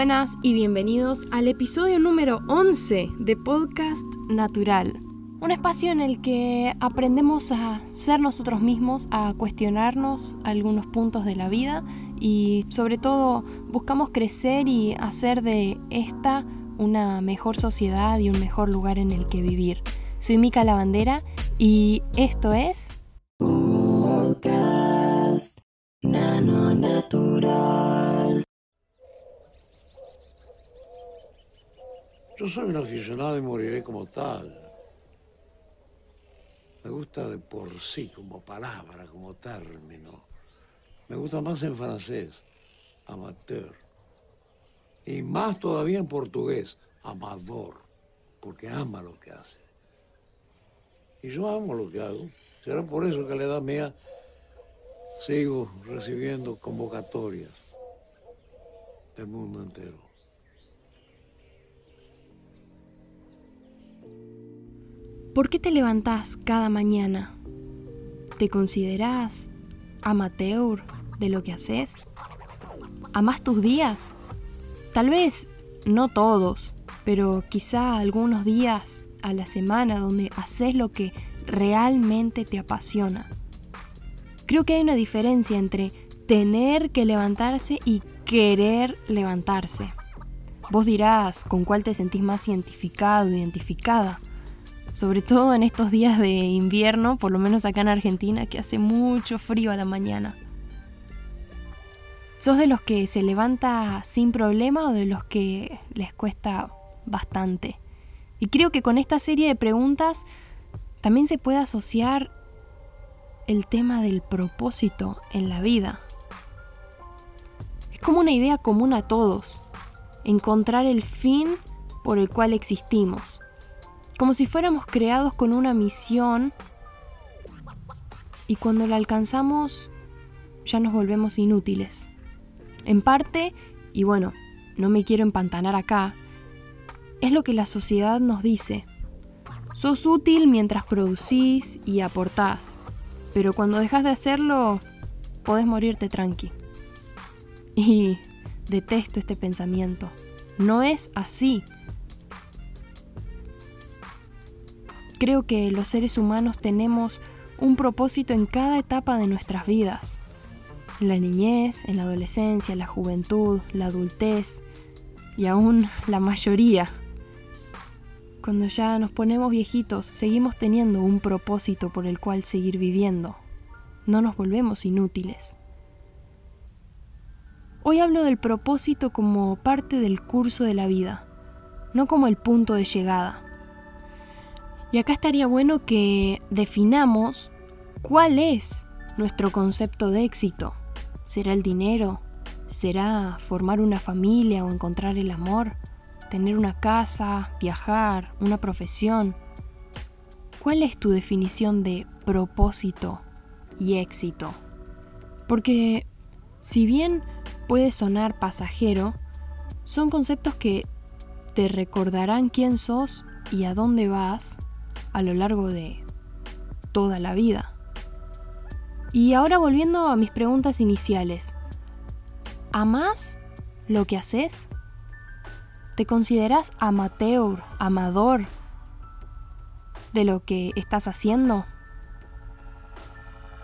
buenas y bienvenidos al episodio número 11 de Podcast Natural. Un espacio en el que aprendemos a ser nosotros mismos, a cuestionarnos algunos puntos de la vida y sobre todo buscamos crecer y hacer de esta una mejor sociedad y un mejor lugar en el que vivir. Soy Mica Lavandera y esto es Yo soy un aficionado y moriré como tal. Me gusta de por sí, como palabra, como término. Me gusta más en francés, amateur. Y más todavía en portugués, amador, porque ama lo que hace. Y yo amo lo que hago. Será por eso que a la edad mía sigo recibiendo convocatorias del mundo entero. ¿Por qué te levantás cada mañana? ¿Te considerás amateur de lo que haces? ¿Amás tus días? Tal vez no todos, pero quizá algunos días a la semana donde haces lo que realmente te apasiona. Creo que hay una diferencia entre tener que levantarse y querer levantarse. Vos dirás con cuál te sentís más identificado, identificada. Sobre todo en estos días de invierno, por lo menos acá en Argentina, que hace mucho frío a la mañana. ¿Sos de los que se levanta sin problema o de los que les cuesta bastante? Y creo que con esta serie de preguntas también se puede asociar el tema del propósito en la vida. Es como una idea común a todos, encontrar el fin por el cual existimos, como si fuéramos creados con una misión y cuando la alcanzamos ya nos volvemos inútiles. En parte, y bueno, no me quiero empantanar acá, es lo que la sociedad nos dice. Sos útil mientras producís y aportás, pero cuando dejas de hacerlo, podés morirte tranqui. Y detesto este pensamiento. No es así. Creo que los seres humanos tenemos un propósito en cada etapa de nuestras vidas. En la niñez, en la adolescencia, la juventud, la adultez y aún la mayoría cuando ya nos ponemos viejitos, seguimos teniendo un propósito por el cual seguir viviendo. No nos volvemos inútiles. Hoy hablo del propósito como parte del curso de la vida, no como el punto de llegada. Y acá estaría bueno que definamos cuál es nuestro concepto de éxito. ¿Será el dinero? ¿Será formar una familia o encontrar el amor? tener una casa, viajar, una profesión. ¿Cuál es tu definición de propósito y éxito? Porque si bien puede sonar pasajero, son conceptos que te recordarán quién sos y a dónde vas a lo largo de toda la vida. Y ahora volviendo a mis preguntas iniciales. ¿Amás lo que haces? ¿Te consideras amateur, amador de lo que estás haciendo?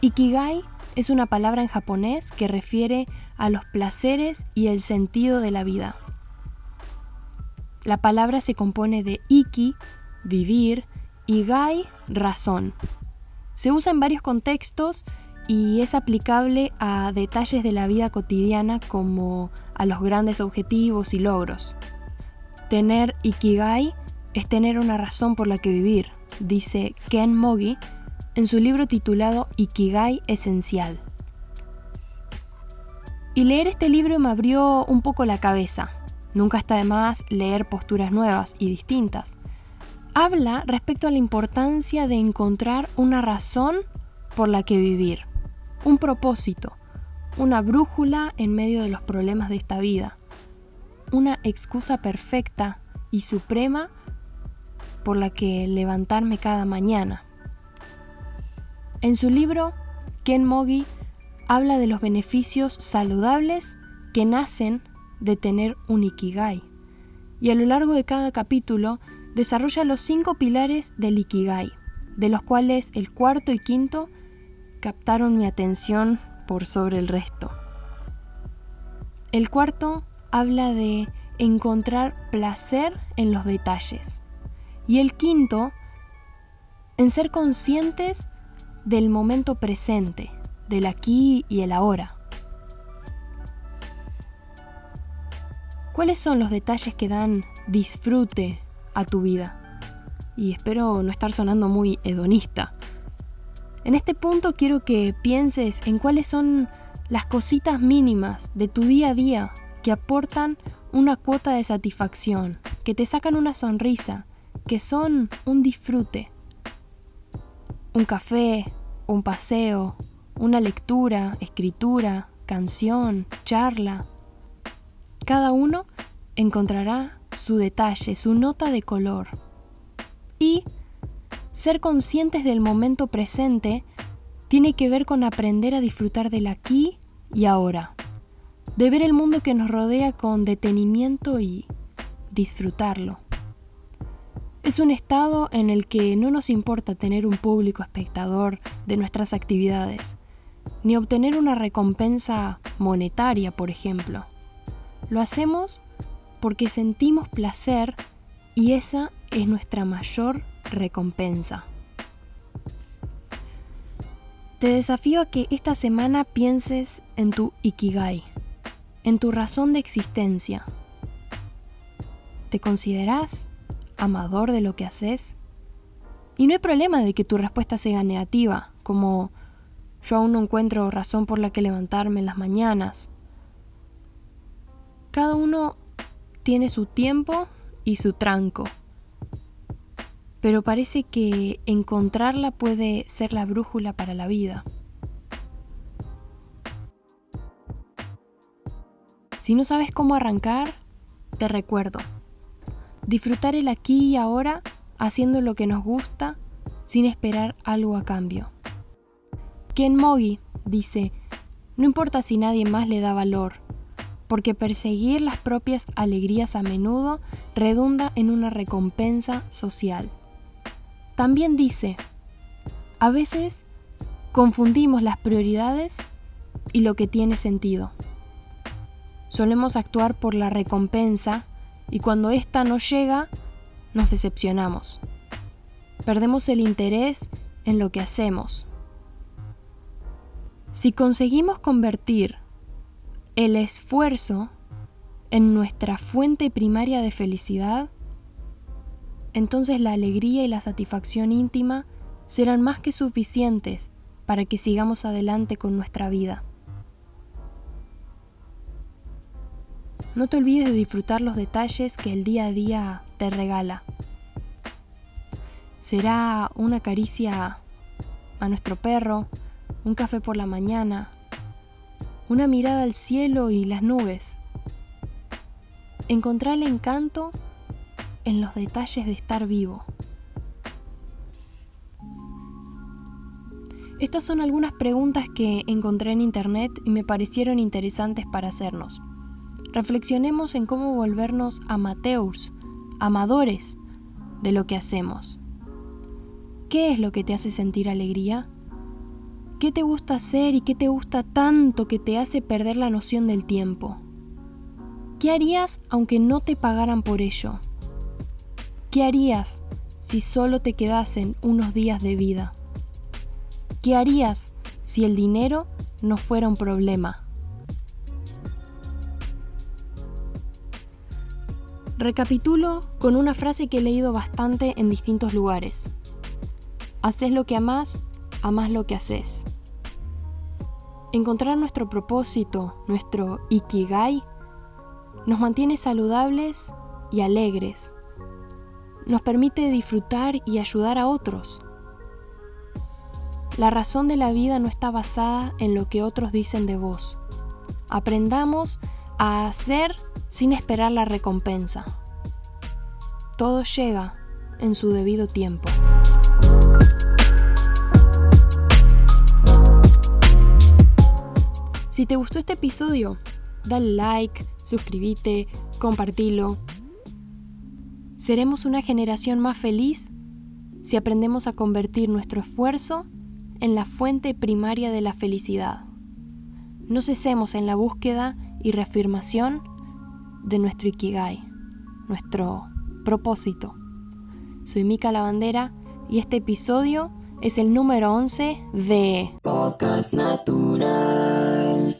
Ikigai es una palabra en japonés que refiere a los placeres y el sentido de la vida. La palabra se compone de iki, vivir, y gai, razón. Se usa en varios contextos y es aplicable a detalles de la vida cotidiana como a los grandes objetivos y logros. Tener Ikigai es tener una razón por la que vivir, dice Ken Mogi en su libro titulado Ikigai Esencial. Y leer este libro me abrió un poco la cabeza. Nunca está de más leer posturas nuevas y distintas. Habla respecto a la importancia de encontrar una razón por la que vivir, un propósito, una brújula en medio de los problemas de esta vida una excusa perfecta y suprema por la que levantarme cada mañana. En su libro, Ken Mogi habla de los beneficios saludables que nacen de tener un ikigai. Y a lo largo de cada capítulo desarrolla los cinco pilares del ikigai, de los cuales el cuarto y quinto captaron mi atención por sobre el resto. El cuarto habla de encontrar placer en los detalles. Y el quinto, en ser conscientes del momento presente, del aquí y el ahora. ¿Cuáles son los detalles que dan disfrute a tu vida? Y espero no estar sonando muy hedonista. En este punto quiero que pienses en cuáles son las cositas mínimas de tu día a día que aportan una cuota de satisfacción, que te sacan una sonrisa, que son un disfrute. Un café, un paseo, una lectura, escritura, canción, charla. Cada uno encontrará su detalle, su nota de color. Y ser conscientes del momento presente tiene que ver con aprender a disfrutar del aquí y ahora, de ver el mundo que nos rodea con detenimiento y disfrutarlo. Es un estado en el que no nos importa tener un público espectador de nuestras actividades, ni obtener una recompensa monetaria, por ejemplo. Lo hacemos porque sentimos placer y esa es nuestra mayor recompensa. Te desafío a que esta semana pienses en tu ikigai, en tu razón de existencia. ¿Te consideras amador de lo que haces? Y no hay problema de que tu respuesta sea negativa, como yo aún no encuentro razón por la que levantarme en las mañanas. Cada uno tiene su tiempo y su tranco pero parece que encontrarla puede ser la brújula para la vida. Si no sabes cómo arrancar, te recuerdo. Disfrutar el aquí y ahora haciendo lo que nos gusta sin esperar algo a cambio. Ken Mogi dice, no importa si nadie más le da valor, porque perseguir las propias alegrías a menudo redunda en una recompensa social. También dice, a veces confundimos las prioridades y lo que tiene sentido. Solemos actuar por la recompensa y cuando ésta no llega, nos decepcionamos. Perdemos el interés en lo que hacemos. Si conseguimos convertir el esfuerzo en nuestra fuente primaria de felicidad, entonces la alegría y la satisfacción íntima serán más que suficientes para que sigamos adelante con nuestra vida. No te olvides de disfrutar los detalles que el día a día te regala. Será una caricia a nuestro perro, un café por la mañana, una mirada al cielo y las nubes. Encontrar el encanto en los detalles de estar vivo. Estas son algunas preguntas que encontré en internet y me parecieron interesantes para hacernos. Reflexionemos en cómo volvernos amateurs, amadores de lo que hacemos. ¿Qué es lo que te hace sentir alegría? ¿Qué te gusta hacer y qué te gusta tanto que te hace perder la noción del tiempo? ¿Qué harías aunque no te pagaran por ello? ¿Qué harías si solo te quedasen unos días de vida? ¿Qué harías si el dinero no fuera un problema? Recapitulo con una frase que he leído bastante en distintos lugares. Haces lo que amás, amás lo que haces. Encontrar nuestro propósito, nuestro ikigai, nos mantiene saludables y alegres nos permite disfrutar y ayudar a otros. La razón de la vida no está basada en lo que otros dicen de vos. Aprendamos a hacer sin esperar la recompensa. Todo llega en su debido tiempo. Si te gustó este episodio, dale like, suscríbete, compartilo. Seremos una generación más feliz si aprendemos a convertir nuestro esfuerzo en la fuente primaria de la felicidad. No cesemos en la búsqueda y reafirmación de nuestro Ikigai, nuestro propósito. Soy Mika Lavandera y este episodio es el número 11 de Podcast Natural.